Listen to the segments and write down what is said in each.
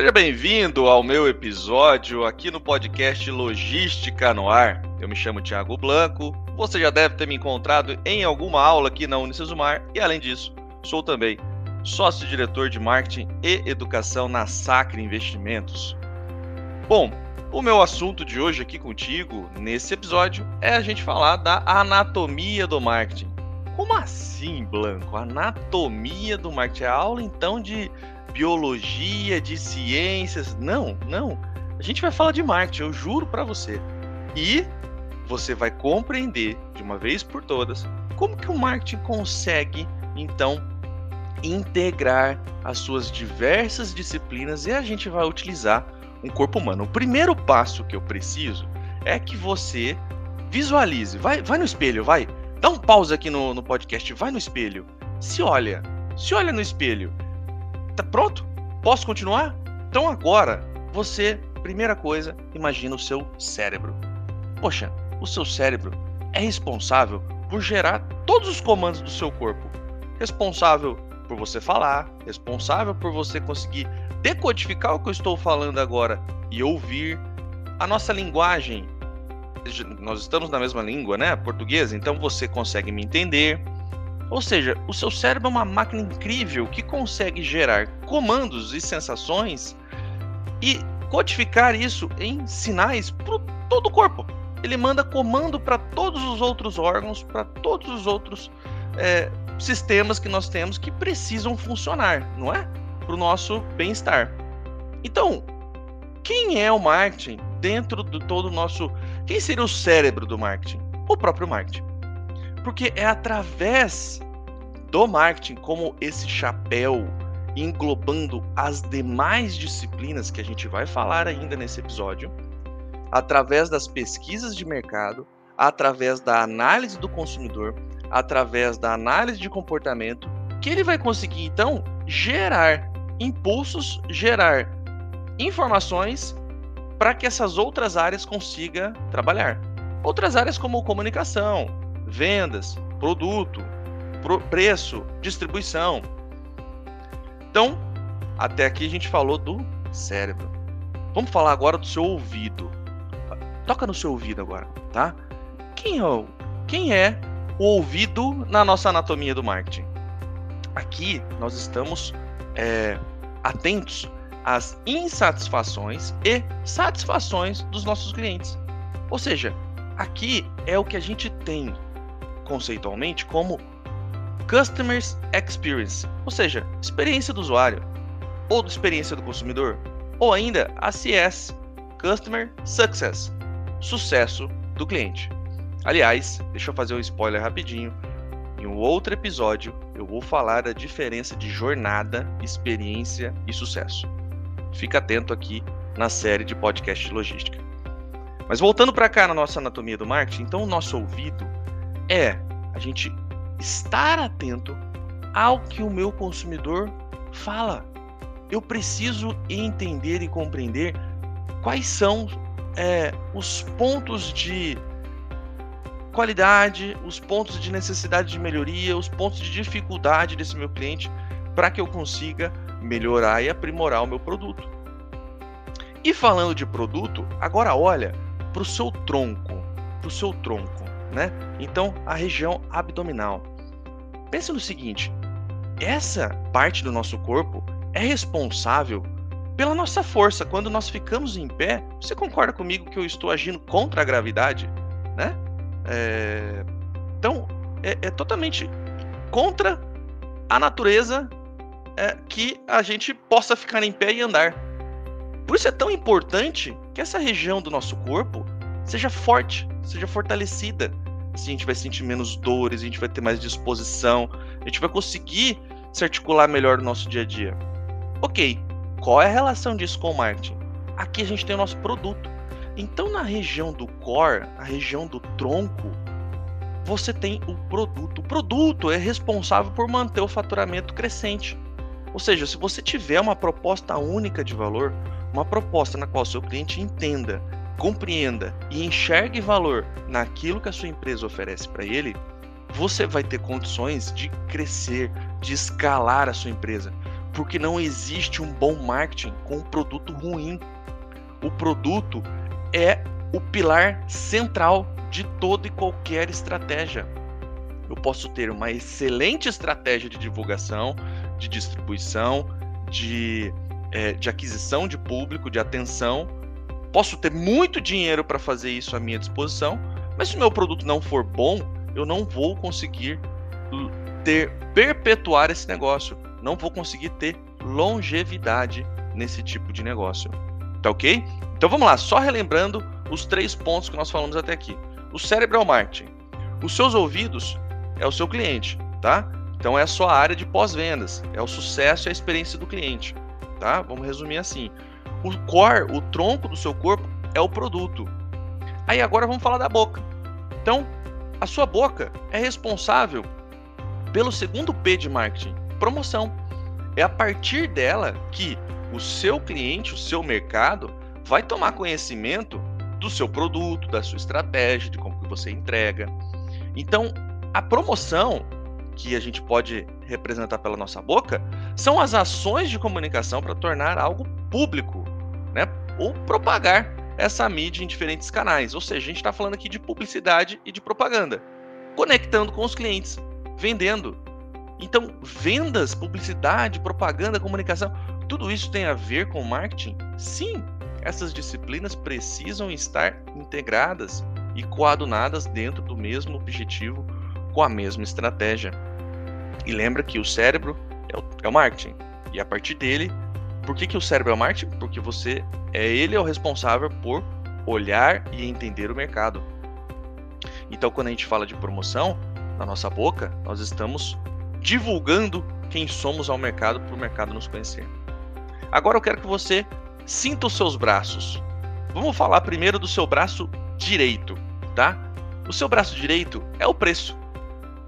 Seja bem-vindo ao meu episódio aqui no podcast Logística no Ar. Eu me chamo Thiago Blanco. Você já deve ter me encontrado em alguma aula aqui na Unicesumar e, além disso, sou também sócio-diretor de marketing e educação na Sacre Investimentos. Bom, o meu assunto de hoje aqui contigo, nesse episódio, é a gente falar da anatomia do marketing. Como assim, Blanco? Anatomia do marketing? É aula então de biologia, de ciências? Não, não. A gente vai falar de marketing, eu juro para você. E você vai compreender de uma vez por todas como que o marketing consegue então integrar as suas diversas disciplinas e a gente vai utilizar um corpo humano. O primeiro passo que eu preciso é que você visualize. Vai, vai no espelho, vai. Dá um pause aqui no, no podcast, vai no espelho. Se olha. Se olha no espelho. Tá pronto? Posso continuar? Então agora, você, primeira coisa, imagina o seu cérebro. Poxa, o seu cérebro é responsável por gerar todos os comandos do seu corpo. Responsável por você falar, responsável por você conseguir decodificar o que eu estou falando agora e ouvir. A nossa linguagem, nós estamos na mesma língua, né? Português, então você consegue me entender. Ou seja, o seu cérebro é uma máquina incrível que consegue gerar comandos e sensações e codificar isso em sinais para todo o corpo. Ele manda comando para todos os outros órgãos, para todos os outros é, sistemas que nós temos que precisam funcionar, não é? Para o nosso bem-estar. Então, quem é o marketing dentro de todo o nosso. Quem seria o cérebro do marketing? O próprio marketing. Porque é através do marketing, como esse chapéu englobando as demais disciplinas que a gente vai falar ainda nesse episódio, através das pesquisas de mercado, através da análise do consumidor, através da análise de comportamento, que ele vai conseguir então gerar impulsos, gerar informações para que essas outras áreas consiga trabalhar. Outras áreas como comunicação, vendas, produto, preço, distribuição. Então, até aqui a gente falou do cérebro. Vamos falar agora do seu ouvido. Toca no seu ouvido agora, tá? Quem é, o, quem é o ouvido na nossa anatomia do marketing. Aqui nós estamos é, atentos às insatisfações e satisfações dos nossos clientes. Ou seja, aqui é o que a gente tem conceitualmente como Customers Experience, ou seja, experiência do usuário, ou experiência do consumidor, ou ainda ACS, Customer Success, sucesso do cliente. Aliás, deixa eu fazer um spoiler rapidinho. Em um outro episódio, eu vou falar da diferença de jornada, experiência e sucesso. Fica atento aqui na série de podcast de logística. Mas voltando para cá na nossa anatomia do marketing, então o nosso ouvido é a gente estar atento ao que o meu consumidor fala. Eu preciso entender e compreender quais são é, os pontos de qualidade, os pontos de necessidade de melhoria, os pontos de dificuldade desse meu cliente para que eu consiga melhorar e aprimorar o meu produto. E falando de produto, agora olha para o seu tronco, para o seu tronco, né? Então a região abdominal. Pense no seguinte: essa parte do nosso corpo é responsável pela nossa força. Quando nós ficamos em pé, você concorda comigo que eu estou agindo contra a gravidade, né? É... Então, é, é, totalmente contra a natureza é, que a gente possa ficar em pé e andar. Por isso é tão importante que essa região do nosso corpo seja forte, seja fortalecida. Assim a gente vai sentir menos dores, a gente vai ter mais disposição, a gente vai conseguir se articular melhor no nosso dia a dia. Ok, qual é a relação disso com o marketing? Aqui a gente tem o nosso produto. Então, na região do core, a região do tronco, você tem o produto. O produto é responsável por manter o faturamento crescente. Ou seja, se você tiver uma proposta única de valor, uma proposta na qual seu cliente entenda, compreenda e enxergue valor naquilo que a sua empresa oferece para ele, você vai ter condições de crescer, de escalar a sua empresa. Porque não existe um bom marketing com um produto ruim. O produto é o pilar central de toda e qualquer estratégia. Eu posso ter uma excelente estratégia de divulgação, de distribuição, de, é, de aquisição de público, de atenção. Posso ter muito dinheiro para fazer isso à minha disposição, mas se o meu produto não for bom, eu não vou conseguir ter perpetuar esse negócio. Não vou conseguir ter longevidade nesse tipo de negócio. Tá ok? Então vamos lá, só relembrando os três pontos que nós falamos até aqui. O cérebro é o marketing. Os seus ouvidos é o seu cliente, tá? Então é a sua área de pós-vendas, é o sucesso e a experiência do cliente, tá? Vamos resumir assim. O core, o tronco do seu corpo é o produto. Aí agora vamos falar da boca. Então, a sua boca é responsável pelo segundo P de marketing, promoção. É a partir dela que o seu cliente, o seu mercado, vai tomar conhecimento do seu produto, da sua estratégia, de como que você entrega. Então, a promoção que a gente pode representar pela nossa boca são as ações de comunicação para tornar algo público, né? Ou propagar essa mídia em diferentes canais. Ou seja, a gente está falando aqui de publicidade e de propaganda, conectando com os clientes, vendendo. Então, vendas, publicidade, propaganda, comunicação, tudo isso tem a ver com marketing? Sim, essas disciplinas precisam estar integradas e coadunadas dentro do mesmo objetivo, com a mesma estratégia. E lembra que o cérebro é o, é o marketing. E a partir dele, por que, que o cérebro é o marketing? Porque você é ele é o responsável por olhar e entender o mercado. Então, quando a gente fala de promoção na nossa boca, nós estamos divulgando quem somos ao mercado para o mercado nos conhecer. Agora eu quero que você Sinta os seus braços. Vamos falar primeiro do seu braço direito, tá? O seu braço direito é o preço.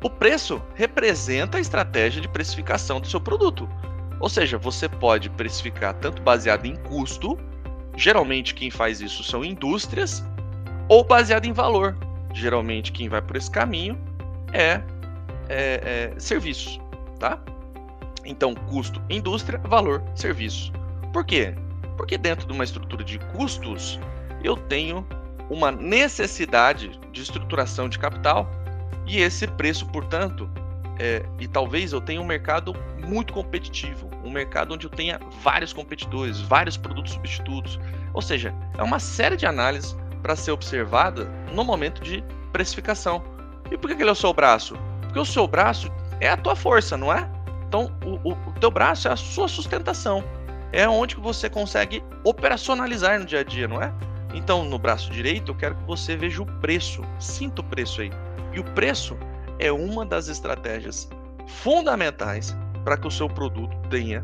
O preço representa a estratégia de precificação do seu produto. Ou seja, você pode precificar tanto baseado em custo, geralmente quem faz isso são indústrias, ou baseado em valor. Geralmente quem vai por esse caminho é, é, é serviços, tá? Então, custo, indústria, valor, serviço. Por quê? Porque dentro de uma estrutura de custos, eu tenho uma necessidade de estruturação de capital e esse preço, portanto, é, e talvez eu tenha um mercado muito competitivo, um mercado onde eu tenha vários competidores, vários produtos substitutos, ou seja, é uma série de análises para ser observada no momento de precificação. E por que ele é o seu braço? Porque o seu braço é a tua força, não é? Então, o, o, o teu braço é a sua sustentação é onde você consegue operacionalizar no dia a dia, não é? Então, no braço direito, eu quero que você veja o preço, sinta o preço aí. E o preço é uma das estratégias fundamentais para que o seu produto tenha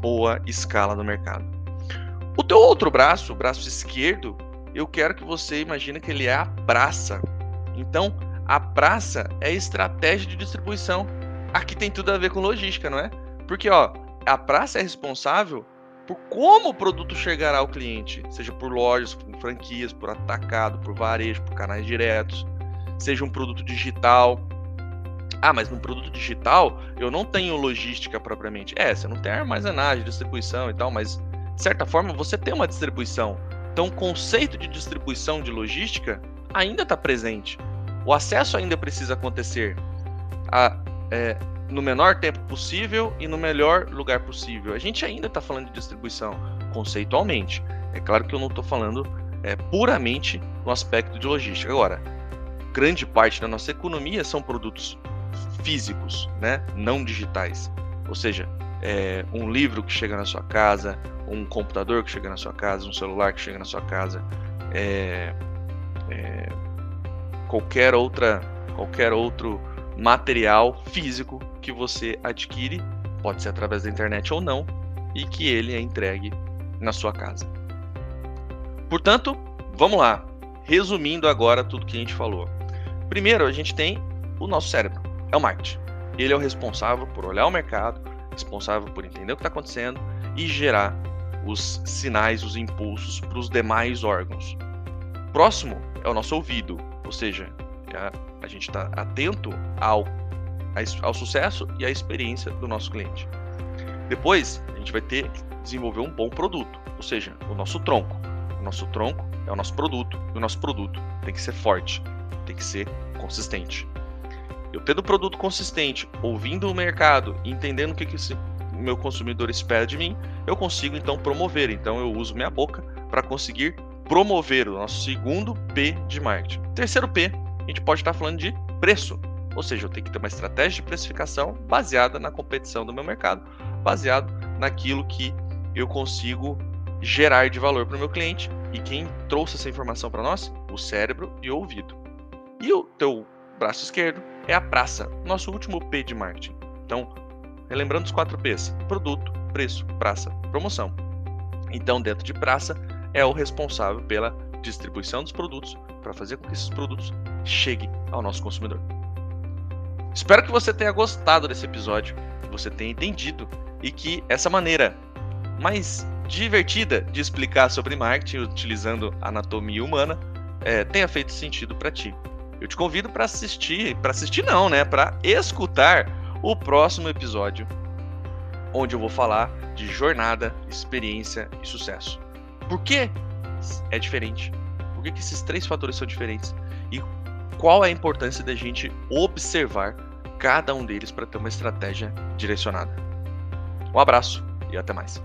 boa escala no mercado. O teu outro braço, o braço esquerdo, eu quero que você imagine que ele é a praça. Então, a praça é a estratégia de distribuição. Aqui tem tudo a ver com logística, não é? Porque ó, a praça é responsável por como o produto chegará ao cliente, seja por lojas, por franquias, por atacado, por varejo, por canais diretos, seja um produto digital. Ah, mas no produto digital eu não tenho logística propriamente. É, você não tem armazenagem, distribuição e tal, mas de certa forma você tem uma distribuição. Então o conceito de distribuição de logística ainda está presente. O acesso ainda precisa acontecer. A, é, no menor tempo possível e no melhor lugar possível. A gente ainda está falando de distribuição conceitualmente. É claro que eu não estou falando é, puramente no aspecto de logística. Agora, grande parte da nossa economia são produtos físicos, né? não digitais. Ou seja, é, um livro que chega na sua casa, um computador que chega na sua casa, um celular que chega na sua casa, é, é qualquer outra, qualquer outro material físico que você adquire, pode ser através da internet ou não, e que ele é entregue na sua casa. Portanto, vamos lá. Resumindo agora tudo que a gente falou. Primeiro, a gente tem o nosso cérebro, é o marketing. Ele é o responsável por olhar o mercado, responsável por entender o que está acontecendo e gerar os sinais, os impulsos para os demais órgãos. Próximo é o nosso ouvido, ou seja, a, a gente está atento ao ao sucesso e à experiência do nosso cliente. Depois, a gente vai ter que desenvolver um bom produto, ou seja, o nosso tronco. O nosso tronco é o nosso produto, e o nosso produto tem que ser forte, tem que ser consistente. Eu tendo produto consistente, ouvindo o mercado, entendendo o que, que esse meu consumidor espera de mim, eu consigo então promover. Então eu uso minha boca para conseguir promover o nosso segundo P de marketing. Terceiro P, a gente pode estar falando de preço. Ou seja, eu tenho que ter uma estratégia de precificação baseada na competição do meu mercado, baseado naquilo que eu consigo gerar de valor para o meu cliente. E quem trouxe essa informação para nós? O cérebro e o ouvido. E o teu braço esquerdo é a praça, nosso último P de marketing. Então, relembrando os quatro P's: produto, preço, praça, promoção. Então, dentro de praça, é o responsável pela distribuição dos produtos para fazer com que esses produtos cheguem ao nosso consumidor. Espero que você tenha gostado desse episódio, que você tenha entendido e que essa maneira mais divertida de explicar sobre marketing utilizando anatomia humana é, tenha feito sentido para ti. Eu te convido para assistir, para assistir não, né, para escutar o próximo episódio, onde eu vou falar de jornada, experiência e sucesso. Por que é diferente? Por que, que esses três fatores são diferentes? E qual é a importância da gente observar cada um deles para ter uma estratégia direcionada. Um abraço e até mais.